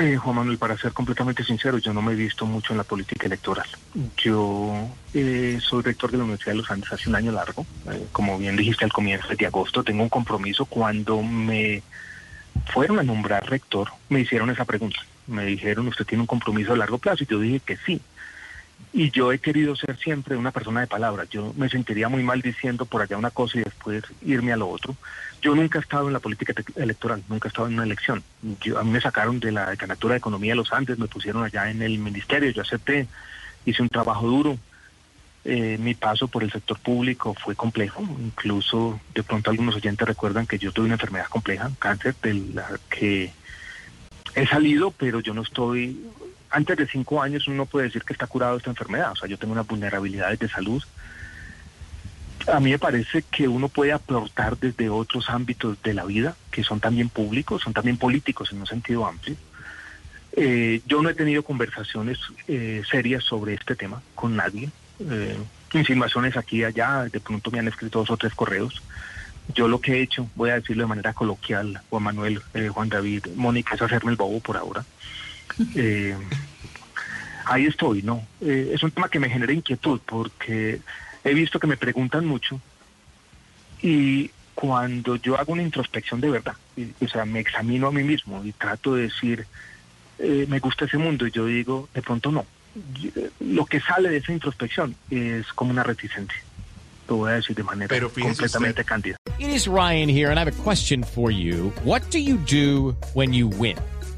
Eh, Juan Manuel, para ser completamente sincero, yo no me he visto mucho en la política electoral. Yo eh, soy rector de la Universidad de los Andes hace un año largo. Eh, como bien dijiste al comienzo de agosto, tengo un compromiso. Cuando me fueron a nombrar rector, me hicieron esa pregunta. Me dijeron, ¿usted tiene un compromiso a largo plazo? Y yo dije que sí. Y yo he querido ser siempre una persona de palabra. Yo me sentiría muy mal diciendo por allá una cosa y después irme a lo otro. Yo nunca he estado en la política electoral, nunca he estado en una elección. Yo, a mí me sacaron de la decanatura de Economía de los Andes, me pusieron allá en el ministerio, yo acepté, hice un trabajo duro. Eh, mi paso por el sector público fue complejo, incluso de pronto algunos oyentes recuerdan que yo tuve una enfermedad compleja, cáncer, de la que he salido, pero yo no estoy antes de cinco años uno puede decir que está curado esta enfermedad. O sea, yo tengo unas vulnerabilidades de salud. A mí me parece que uno puede aportar desde otros ámbitos de la vida, que son también públicos, son también políticos en un sentido amplio. Eh, yo no he tenido conversaciones eh, serias sobre este tema con nadie. Eh, insinuaciones aquí y allá, de pronto me han escrito dos o tres correos. Yo lo que he hecho, voy a decirlo de manera coloquial, Juan Manuel, Juan David, Mónica, es hacerme el bobo por ahora. Eh, ahí estoy, ¿no? Eh, es un tema que me genera inquietud porque he visto que me preguntan mucho y cuando yo hago una introspección de verdad, o sea, me examino a mí mismo y trato de decir, eh, me gusta ese mundo y yo digo, de pronto no. Lo que sale de esa introspección es como una reticencia. Lo voy a decir de manera completamente cándida. It is Ryan here and I have a question for you. What do you do when you win?